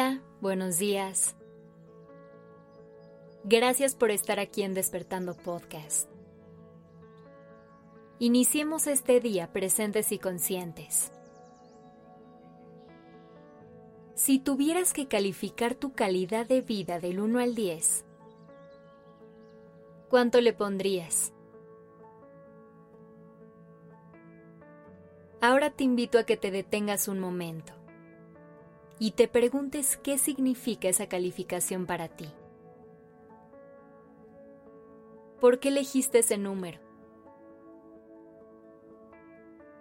Hola, buenos días. Gracias por estar aquí en Despertando Podcast. Iniciemos este día presentes y conscientes. Si tuvieras que calificar tu calidad de vida del 1 al 10, ¿cuánto le pondrías? Ahora te invito a que te detengas un momento y te preguntes qué significa esa calificación para ti. ¿Por qué elegiste ese número?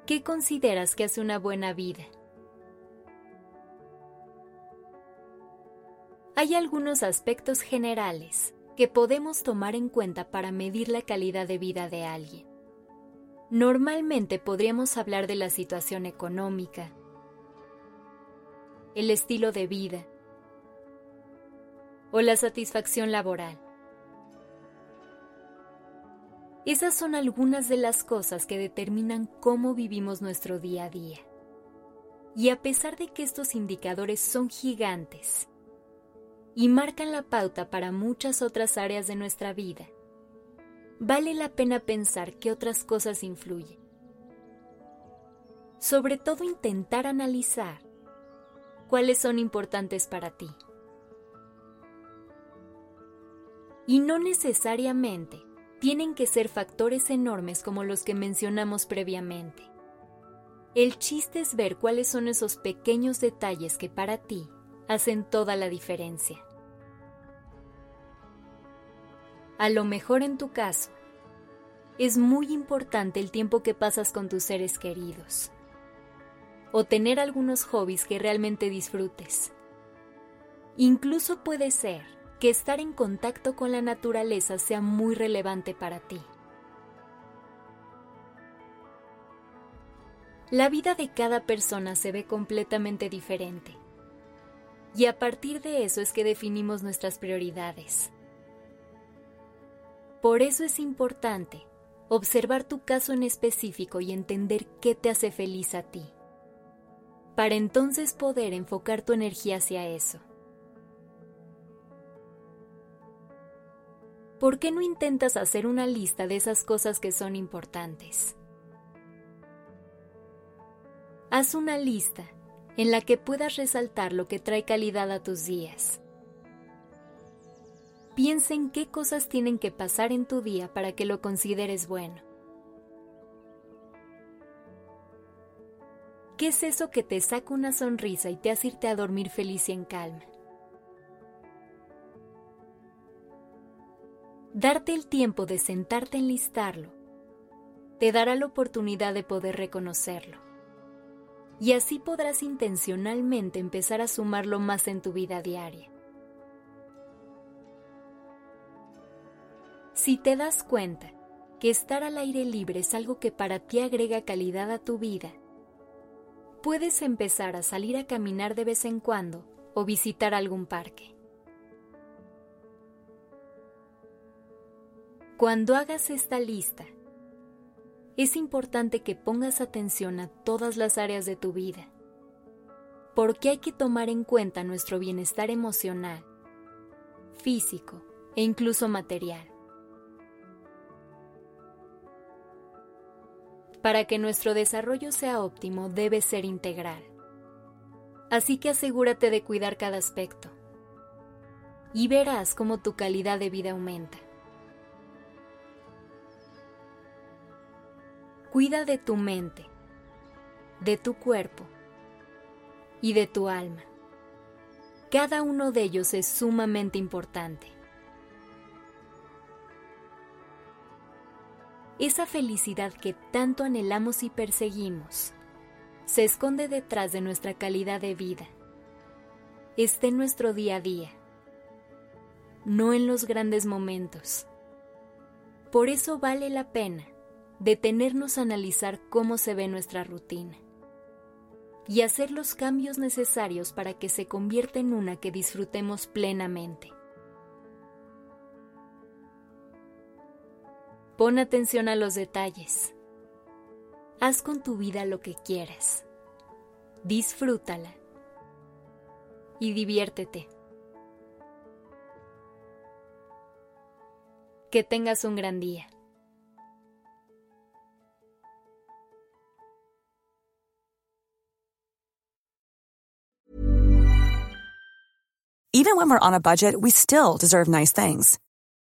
¿Qué consideras que hace una buena vida? Hay algunos aspectos generales que podemos tomar en cuenta para medir la calidad de vida de alguien. Normalmente podríamos hablar de la situación económica, el estilo de vida o la satisfacción laboral. Esas son algunas de las cosas que determinan cómo vivimos nuestro día a día. Y a pesar de que estos indicadores son gigantes y marcan la pauta para muchas otras áreas de nuestra vida, vale la pena pensar qué otras cosas influyen. Sobre todo intentar analizar cuáles son importantes para ti. Y no necesariamente tienen que ser factores enormes como los que mencionamos previamente. El chiste es ver cuáles son esos pequeños detalles que para ti hacen toda la diferencia. A lo mejor en tu caso, es muy importante el tiempo que pasas con tus seres queridos o tener algunos hobbies que realmente disfrutes. Incluso puede ser que estar en contacto con la naturaleza sea muy relevante para ti. La vida de cada persona se ve completamente diferente. Y a partir de eso es que definimos nuestras prioridades. Por eso es importante observar tu caso en específico y entender qué te hace feliz a ti para entonces poder enfocar tu energía hacia eso. ¿Por qué no intentas hacer una lista de esas cosas que son importantes? Haz una lista en la que puedas resaltar lo que trae calidad a tus días. Piensa en qué cosas tienen que pasar en tu día para que lo consideres bueno. ¿Qué es eso que te saca una sonrisa y te hace irte a dormir feliz y en calma? Darte el tiempo de sentarte en listarlo te dará la oportunidad de poder reconocerlo. Y así podrás intencionalmente empezar a sumarlo más en tu vida diaria. Si te das cuenta que estar al aire libre es algo que para ti agrega calidad a tu vida, puedes empezar a salir a caminar de vez en cuando o visitar algún parque. Cuando hagas esta lista, es importante que pongas atención a todas las áreas de tu vida, porque hay que tomar en cuenta nuestro bienestar emocional, físico e incluso material. Para que nuestro desarrollo sea óptimo debe ser integral. Así que asegúrate de cuidar cada aspecto. Y verás cómo tu calidad de vida aumenta. Cuida de tu mente, de tu cuerpo y de tu alma. Cada uno de ellos es sumamente importante. Esa felicidad que tanto anhelamos y perseguimos se esconde detrás de nuestra calidad de vida. Está en nuestro día a día, no en los grandes momentos. Por eso vale la pena detenernos a analizar cómo se ve nuestra rutina y hacer los cambios necesarios para que se convierta en una que disfrutemos plenamente. Pon atención a los detalles. Haz con tu vida lo que quieras. Disfrútala. y diviértete. Que tengas un gran día. Even when we're on a budget, we still deserve nice things.